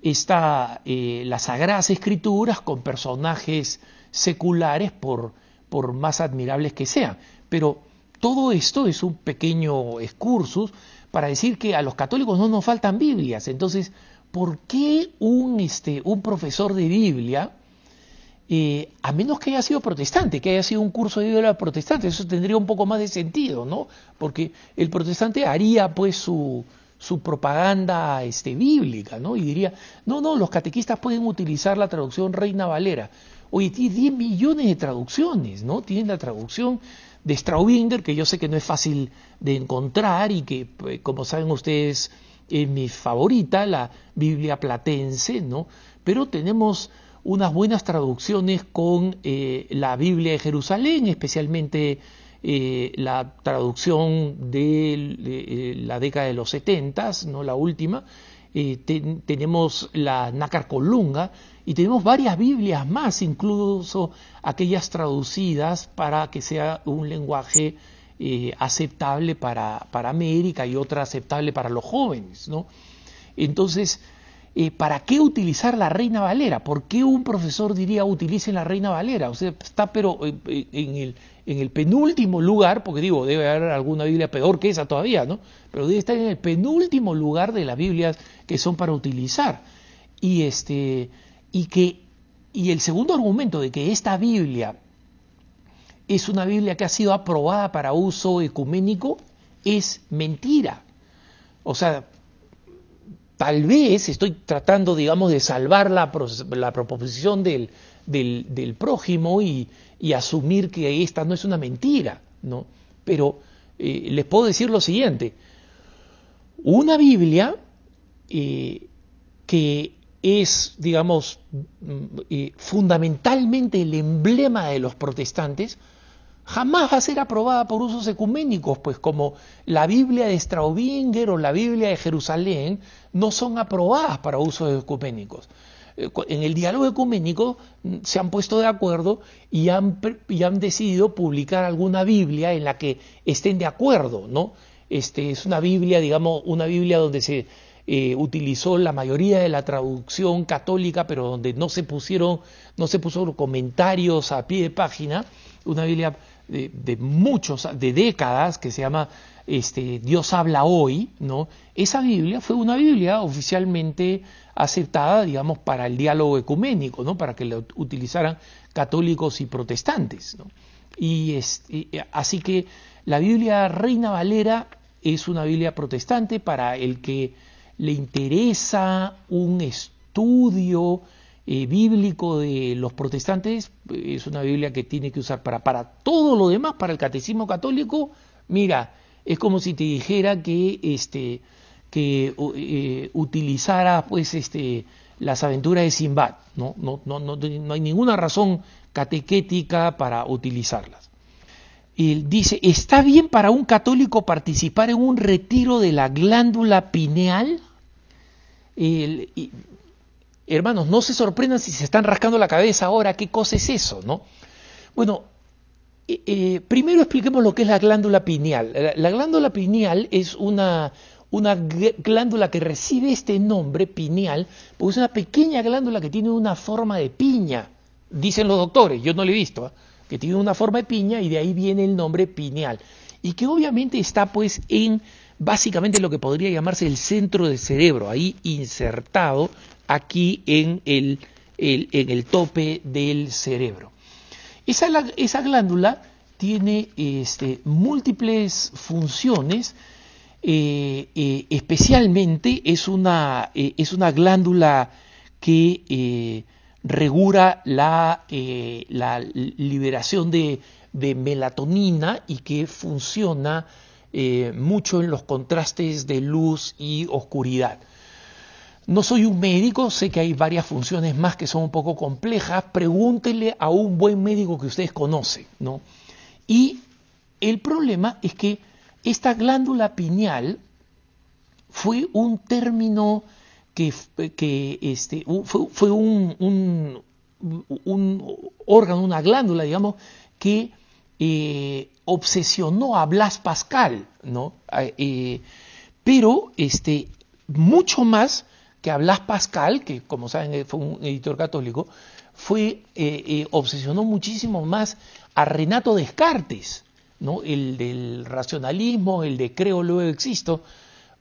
esta eh, las sagradas escrituras con personajes seculares por, por más admirables que sean. Pero todo esto es un pequeño excursus para decir que a los católicos no nos faltan Biblias. Entonces, ¿por qué un, este, un profesor de Biblia, eh, a menos que haya sido protestante, que haya sido un curso de Biblia protestante, eso tendría un poco más de sentido, ¿no? Porque el protestante haría pues su, su propaganda este, bíblica, ¿no? Y diría, no, no, los catequistas pueden utilizar la traducción Reina Valera. Oye, tiene 10 millones de traducciones, ¿no? Tienen la traducción de Straubinger, que yo sé que no es fácil de encontrar y que, pues, como saben ustedes, es mi favorita, la Biblia platense, ¿no? Pero tenemos unas buenas traducciones con eh, la Biblia de Jerusalén, especialmente eh, la traducción de, eh, la década de los setentas, no la última. tenemos la Nácar Colunga, y tenemos varias Biblias más, incluso aquellas traducidas para que sea un lenguaje eh, aceptable para, para, América y otra aceptable para los jóvenes. ¿no? Entonces, eh, ¿para qué utilizar la Reina Valera? ¿Por qué un profesor diría utilicen la Reina Valera? O sea, está pero eh, en el, en el penúltimo lugar, porque digo, debe haber alguna Biblia peor que esa todavía, ¿no? Pero debe estar en el penúltimo lugar de las Biblias que son para utilizar. Y este y que y el segundo argumento de que esta Biblia es una Biblia que ha sido aprobada para uso ecuménico es mentira. O sea, tal vez estoy tratando, digamos, de salvar la, la proposición del, del, prójimo y, asumir que esta no es una mentira, ¿no? Pero eh, les puedo decir lo siguiente, una Biblia eh, que es, digamos, mm, fundamentalmente el emblema de los protestantes, jamás va a ser aprobada por usos ecuménicos, pues como la Biblia de Straubinger o la Biblia de Jerusalén no son aprobadas para usos ecuménicos. Eh, en el diálogo ecuménico mm, se han puesto de acuerdo y han, y han decidido publicar alguna Biblia en la que estén de acuerdo, ¿no? Este, es una Biblia, digamos, una Biblia donde se, eh, utilizó la mayoría de la traducción católica, pero donde no se pusieron, no se puso comentarios a pie de página, una Biblia de, muchos, de décadas, que se llama este, Dios habla hoy, ¿no? Esa Biblia fue una Biblia oficialmente aceptada, digamos, para el diálogo ecuménico, ¿no? Para que la utilizaran católicos y protestantes, Y, así que la Biblia Reina Valera es una Biblia protestante para el que le interesa un estudio eh, bíblico de los protestantes, es una Biblia que tiene que usar para, para todo lo demás, para el catecismo católico, mira, es como si te dijera que, este, que eh, utilizara pues, este, las aventuras de Simbad, ¿no? No, no, no, no hay ninguna razón catequética para utilizarlas. Él dice, ¿está bien para un católico participar en un retiro de la glándula pineal? Hermanos, no se sorprendan si se están rascando la cabeza ahora, ¿qué cosa es eso? ¿no? Bueno, eh, eh, primero expliquemos lo que es la glándula pineal. La, glándula pineal es una, una glándula que recibe este nombre pineal, porque es una pequeña glándula que tiene una forma de piña, dicen los doctores, yo no lo he visto. ¿eh? que tiene una forma de piña y de ahí viene el nombre pineal. Y que obviamente está pues en básicamente lo que podría llamarse el centro del cerebro, ahí insertado aquí en el, en el tope del cerebro. Esa, esa glándula tiene este, múltiples funciones, eh, eh, especialmente es una, eh, es una glándula que regula la, la liberación de, melatonina y que funciona eh, mucho en los contrastes de luz y oscuridad. No soy un médico, sé que hay varias funciones más que son un poco complejas, pregúntenle a un buen médico que ustedes conocen, ¿no? Y el problema es que esta glándula pineal fue un término que, este, fue, un, órgano, una glándula, digamos, que eh, obsesionó a Blas Pascal, ¿no? Eh, pero este, mucho más que a Blas Pascal, que como saben fue un editor católico, fue, eh, obsesionó muchísimo más a Renato Descartes, ¿no? el del racionalismo, el de creo, luego existo,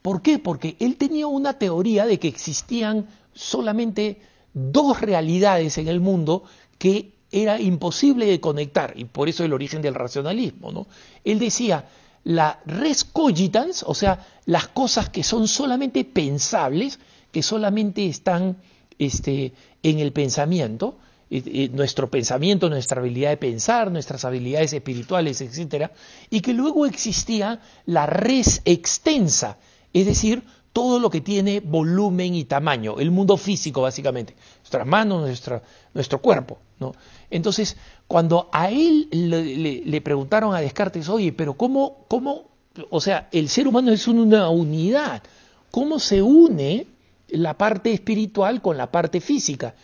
¿Por qué? Porque él tenía una teoría de que existían solamente dos realidades en el mundo que era imposible de conectar, y por eso el origen del racionalismo. ¿no? Él decía, la res cogitans, o sea, las cosas que son solamente pensables, que solamente están este, en el pensamiento, eh, eh, nuestro pensamiento, nuestra habilidad de pensar, nuestras habilidades espirituales, etc., y que luego existía la res extensa, es decir, todo lo que tiene volumen y tamaño, el mundo físico básicamente, nuestras manos, nuestro cuerpo. ¿no? Entonces, cuando a él le, preguntaron a Descartes, oye, pero ¿cómo, ¿cómo, o sea, el ser humano es una unidad, ¿cómo se une la parte espiritual con la parte física?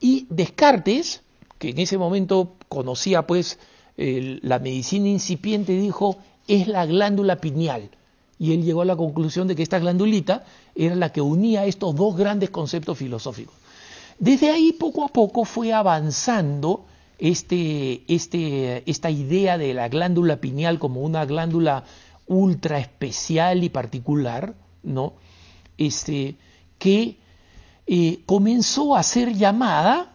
Y Descartes, que en ese momento conocía pues la medicina incipiente, dijo, es la glándula pineal y él llegó a la conclusión de que esta glandulita era la que unía estos dos grandes conceptos filosóficos. Desde ahí poco a poco fue avanzando este, este, esta idea de la glándula pineal como una glándula ultra especial y particular, ¿no? Este, que eh, comenzó a ser llamada,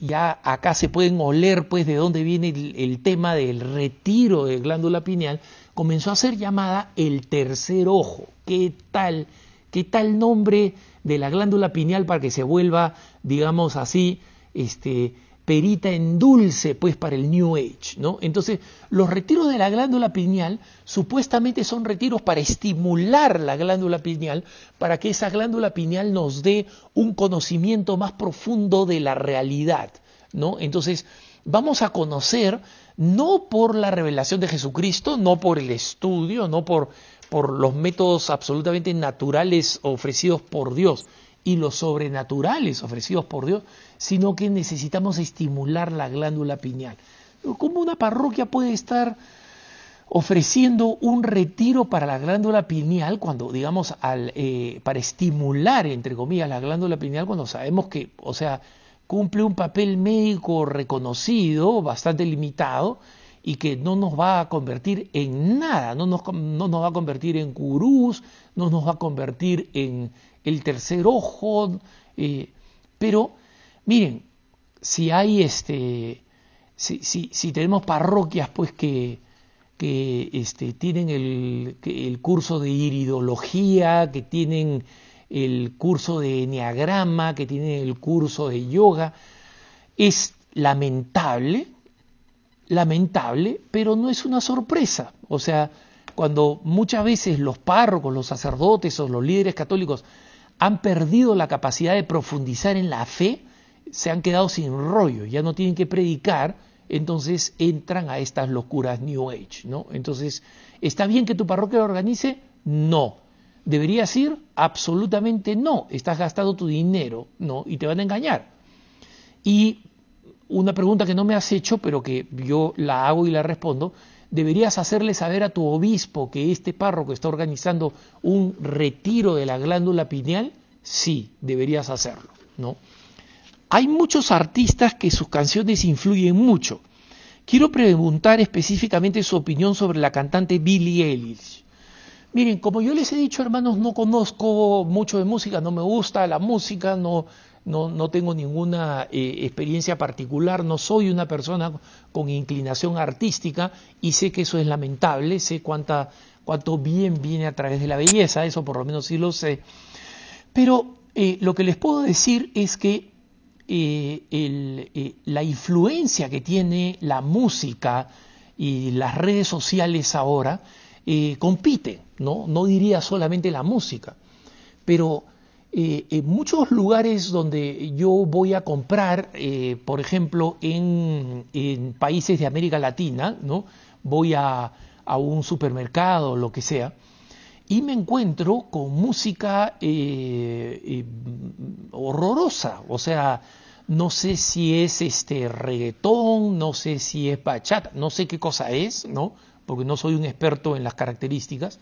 ya acá se pueden oler pues de dónde viene el, el tema del retiro de glándula pineal, comenzó a ser llamada el tercer ojo. ¿Qué tal? ¿Qué tal nombre de la glándula pineal para que se vuelva, digamos así, este, perita en dulce, pues para el New Age, ¿no? Entonces, los retiros de la glándula pineal supuestamente son retiros para estimular la glándula pineal, para que esa glándula pineal nos dé un conocimiento más profundo de la realidad, ¿no? Entonces, vamos a conocer no por la revelación de Jesucristo, no por el estudio, no por, por los métodos absolutamente naturales ofrecidos por Dios y los sobrenaturales ofrecidos por Dios, sino que necesitamos estimular la glándula pineal. ¿Cómo una parroquia puede estar ofreciendo un retiro para la glándula pineal cuando, digamos, al, eh, para estimular, entre comillas, la glándula pineal cuando sabemos que, o sea, cumple un papel médico reconocido, bastante limitado, y que no nos va a convertir en nada, no nos, no nos va a convertir en gurús, no nos va a convertir en el tercer ojo, eh, pero miren, si hay este, si, si, tenemos parroquias pues que, que este, tienen el, el, curso de iridología, que tienen el curso de enneagrama, que tienen el curso de yoga, es lamentable, lamentable, pero no es una sorpresa. O sea, cuando muchas veces los párrocos, los sacerdotes o los líderes católicos han perdido la capacidad de profundizar en la fe, se han quedado sin rollo, ya no tienen que predicar, entonces entran a estas locuras New Age, ¿no? Entonces, ¿está bien que tu parroquia lo organice? No. ¿Deberías ir? Absolutamente no. Estás gastando tu dinero, ¿no? Y te van a engañar. Y una pregunta que no me has hecho, pero que yo la hago y la respondo, deberías hacerle saber a tu obispo que este párroco está organizando un retiro de la glándula pineal? Sí, deberías hacerlo, ¿no? Hay muchos artistas que sus canciones influyen mucho. Quiero preguntar específicamente su opinión sobre la cantante Billie Eilish. Miren, como yo les he dicho, hermanos, no conozco mucho de música, no me gusta la música, no, no, tengo ninguna eh, experiencia particular, no soy una persona con inclinación artística y sé que eso es lamentable, sé cuánta, cuánto bien viene a través de la belleza, eso por lo menos sí lo sé. Pero eh, lo que les puedo decir es que eh, la influencia que tiene la música y las redes sociales ahora compiten ¿no? No diría solamente la música, pero eh, en muchos lugares donde yo voy a comprar, eh, por ejemplo, en, países de América Latina, ¿no? Voy a, un supermercado, lo que sea, y me encuentro con música eh, horrorosa, o sea, no sé si es este reggaetón, no sé si es bachata, no sé qué cosa es, ¿no? Porque no soy un experto en las características,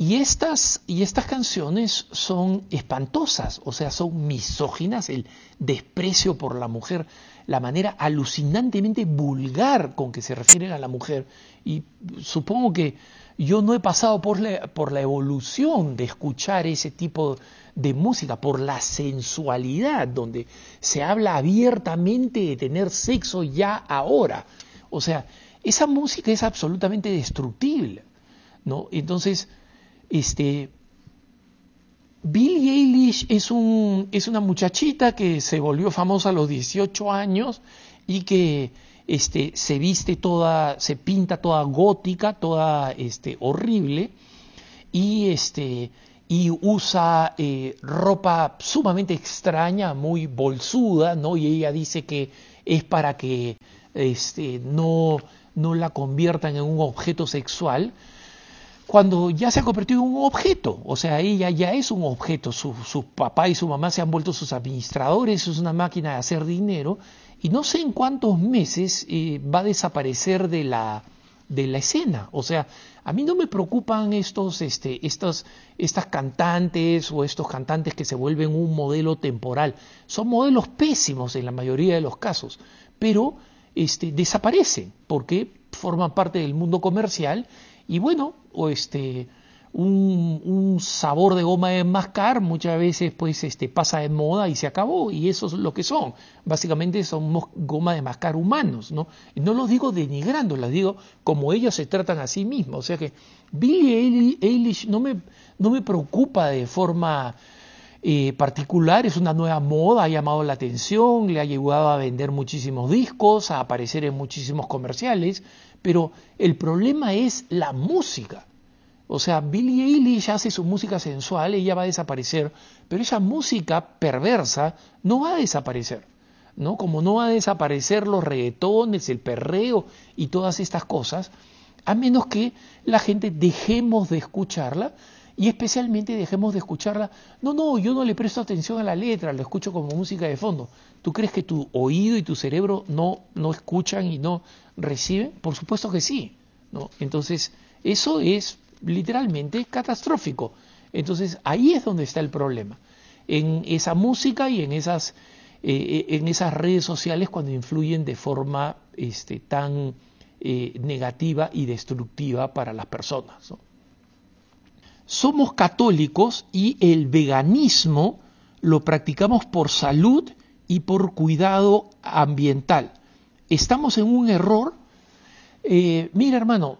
y estas, y estas canciones son espantosas, o sea, son misóginas, el desprecio por la mujer, la manera alucinantemente vulgar con que se refieren a la mujer. Y supongo que yo no he pasado por la, por la evolución de escuchar ese tipo de música, por la sensualidad, donde se habla abiertamente de tener sexo ya ahora. O sea, esa música es absolutamente destructible. ¿no? Entonces, este, Billie Eilish es, un, es una muchachita que se volvió famosa a los 18 años y que este, se viste toda, se pinta toda gótica, toda este, horrible y, este, y usa eh, ropa sumamente extraña, muy bolsuda, ¿no? Y ella dice que es para que este, no, no la conviertan en un objeto sexual cuando ya se ha convertido en un objeto, o sea, ella ya es un objeto, su, papá y su mamá se han vuelto sus administradores, es una máquina de hacer dinero, y no sé en cuántos meses eh, va a desaparecer de la, de la escena. O sea, a mí no me preocupan estos, este, estas cantantes o estos cantantes que se vuelven un modelo temporal. Son modelos pésimos en la mayoría de los casos, pero este, desaparecen porque forman parte del mundo comercial y bueno, o este, un, sabor de goma de mascar muchas veces pues este, pasa de moda y se acabó, y eso es lo que son. Básicamente son goma de mascar humanos, ¿no? No los digo denigrando, las digo como ellos se tratan a sí mismos. O sea que Billie Eilish no me, no me preocupa de forma eh, particular, es una nueva moda, ha llamado la atención, le ha ayudado a vender muchísimos discos, a aparecer en muchísimos comerciales, pero el problema es la música. O sea, Billie Eilish hace su música sensual, ella va a desaparecer, pero esa música perversa no va a desaparecer. ¿no? Como no va a desaparecer los reggaetones, el perreo y todas estas cosas, a menos que la gente dejemos de escucharla y especialmente dejemos de escucharla. No, no, yo no le presto atención a la letra, la escucho como música de fondo. ¿Tú crees que tu oído y tu cerebro no, no escuchan y no reciben? Por supuesto que sí. ¿no? Entonces, eso es literalmente catastrófico. Entonces, ahí es donde está el problema. En esa música y en esas, eh, en esas redes sociales cuando influyen de forma este, tan eh, negativa y destructiva para las personas. Somos católicos y el veganismo lo practicamos por salud y por cuidado ambiental. estamos en un error. Eh, mira, hermano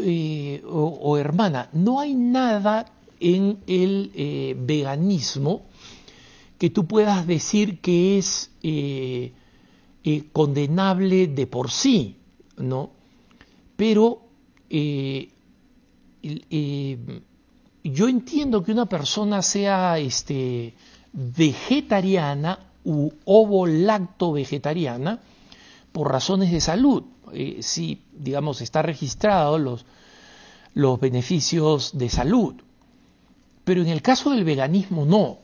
eh, o, hermana, no hay nada en el eh, veganismo que tú puedas decir que es condenable de por sí, ¿no? Pero yo entiendo que una persona sea este, vegetariana u ovo-lacto vegetariana por razones de salud. Eh, si, digamos, está registrado los, los beneficios de salud. Pero en el caso del veganismo no.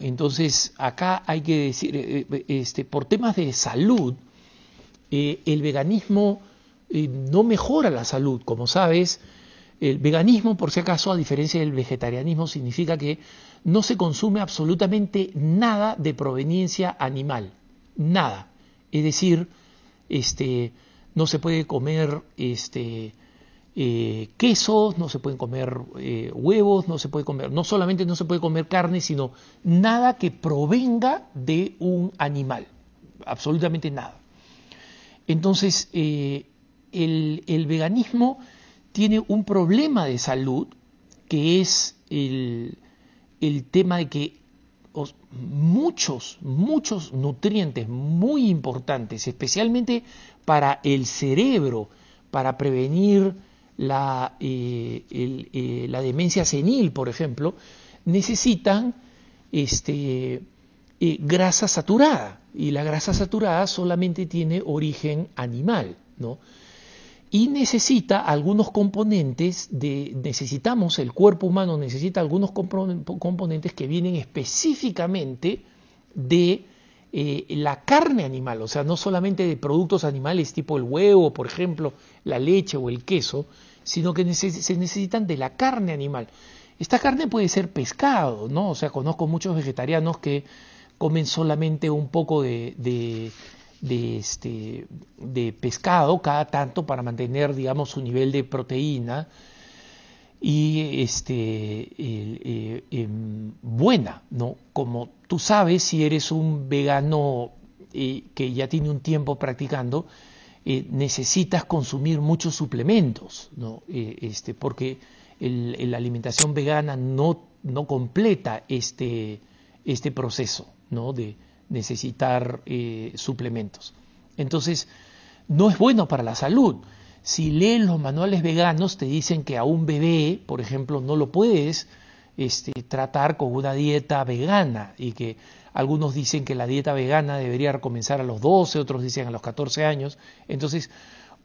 Entonces, acá hay que decir, eh, eh, este, por temas de salud, el veganismo no mejora la salud. Como sabes, el veganismo, por si acaso, a diferencia del vegetarianismo, significa que no se consume absolutamente nada de proveniencia animal, nada. Es decir, este, no se puede comer este, eh, quesos, no se pueden comer eh, huevos, no se puede comer, no solamente no se puede comer carne, sino nada que provenga de un animal, absolutamente nada. Entonces, eh, el, el veganismo tiene un problema de salud que es el, el tema de que muchos, muchos nutrientes muy importantes, especialmente para el cerebro, para prevenir la, eh, eh, la demencia senil, por ejemplo, necesitan este, eh, grasa saturada. Y la grasa saturada solamente tiene origen animal, ¿no? Y necesita algunos componentes de necesitamos el cuerpo humano necesita algunos componentes que vienen específicamente de eh, la carne animal, o sea, no solamente de productos animales tipo el huevo, por ejemplo, la leche o el queso, sino que se necesitan de la carne animal. Esta carne puede ser pescado, ¿no? O sea, conozco muchos vegetarianos que comen solamente un poco de de, este, de pescado cada tanto para mantener, digamos, su nivel de proteína y este, eh, em, buena, ¿no? Como tú sabes, si eres un vegano eh, que ya tiene un tiempo practicando, eh, necesitas consumir muchos suplementos, ¿no? este, porque la alimentación vegana no, no completa este, este proceso ¿no? de, necesitar eh, suplementos. Entonces, no es bueno para la salud. Si leen los manuales veganos, te dicen que a un bebé, por ejemplo, no lo puedes este, tratar con una dieta vegana y que algunos dicen que la dieta vegana debería comenzar a los 12, otros dicen a los 14 años. Entonces,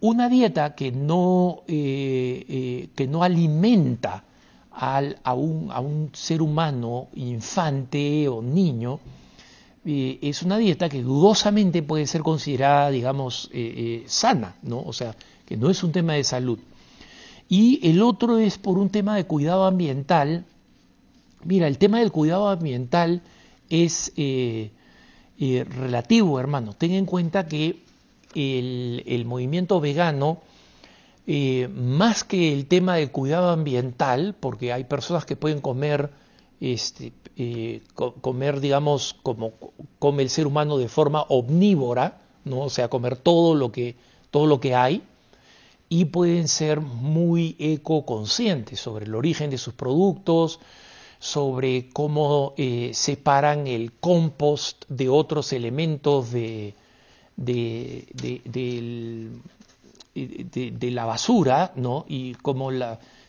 una dieta que no, eh, eh, que no alimenta al, a, un, a un ser humano, infante o niño, eh, es una dieta que dudosamente puede ser considerada, digamos, eh, eh, sana, ¿no? O sea, que no es un tema de salud. Y el otro es por un tema de cuidado ambiental. Mira, el tema del cuidado ambiental es relativo, hermano. Ten en cuenta que el, el movimiento vegano, más que el tema del cuidado ambiental, porque hay personas que pueden comer este, comer, digamos, como come el ser humano de forma omnívora, ¿no? o sea, comer todo lo que, todo lo que hay, y pueden ser muy ecoconscientes sobre el origen de sus productos, sobre cómo eh, separan el compost de otros elementos de, de, de, la basura, ¿no? y cómo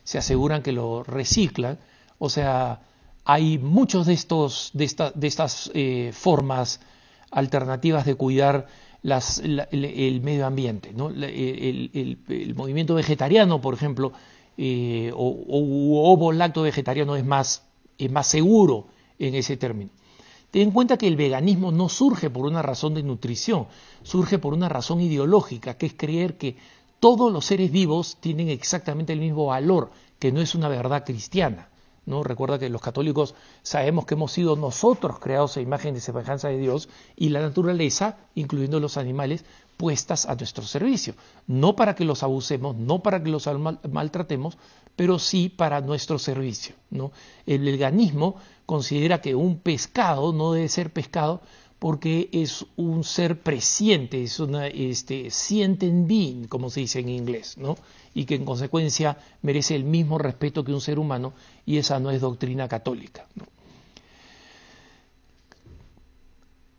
se aseguran que lo reciclan. O sea, hay muchos de, estos, de, estas eh, formas alternativas de cuidar el, medio ambiente. El, movimiento vegetariano, por ejemplo, eh, o, o, lacto vegetariano es más, es más seguro en ese término. Ten en cuenta que el veganismo no surge por una razón de nutrición, surge por una razón ideológica, que es creer que todos los seres vivos tienen exactamente el mismo valor, que no es una verdad cristiana. Recuerda que los católicos sabemos que hemos sido nosotros creados a imagen y semejanza de Dios y la naturaleza, incluyendo los animales, puestas a nuestro servicio. No para que los abusemos, no para que los maltratemos, pero sí para nuestro servicio. ¿no? El veganismo considera que un pescado no debe ser pescado porque es un ser presiente, es una este, sienten being, como se dice en inglés, ¿no? y que en consecuencia merece el mismo respeto que un ser humano, y esa no es doctrina católica.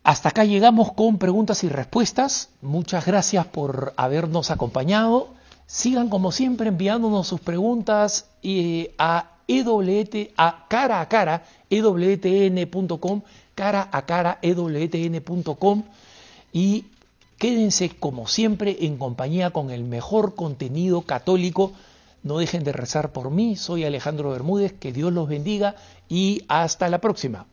Hasta acá llegamos con preguntas y respuestas. Muchas gracias por habernos acompañado. Sigan como siempre enviándonos sus preguntas eh, a EWT, a cara a cara, ewtn.com, cara a cara, ewtn.com y quédense como siempre en compañía con el mejor contenido católico. No dejen de rezar por mí, soy Alejandro Bermúdez, que Dios los bendiga y hasta la próxima.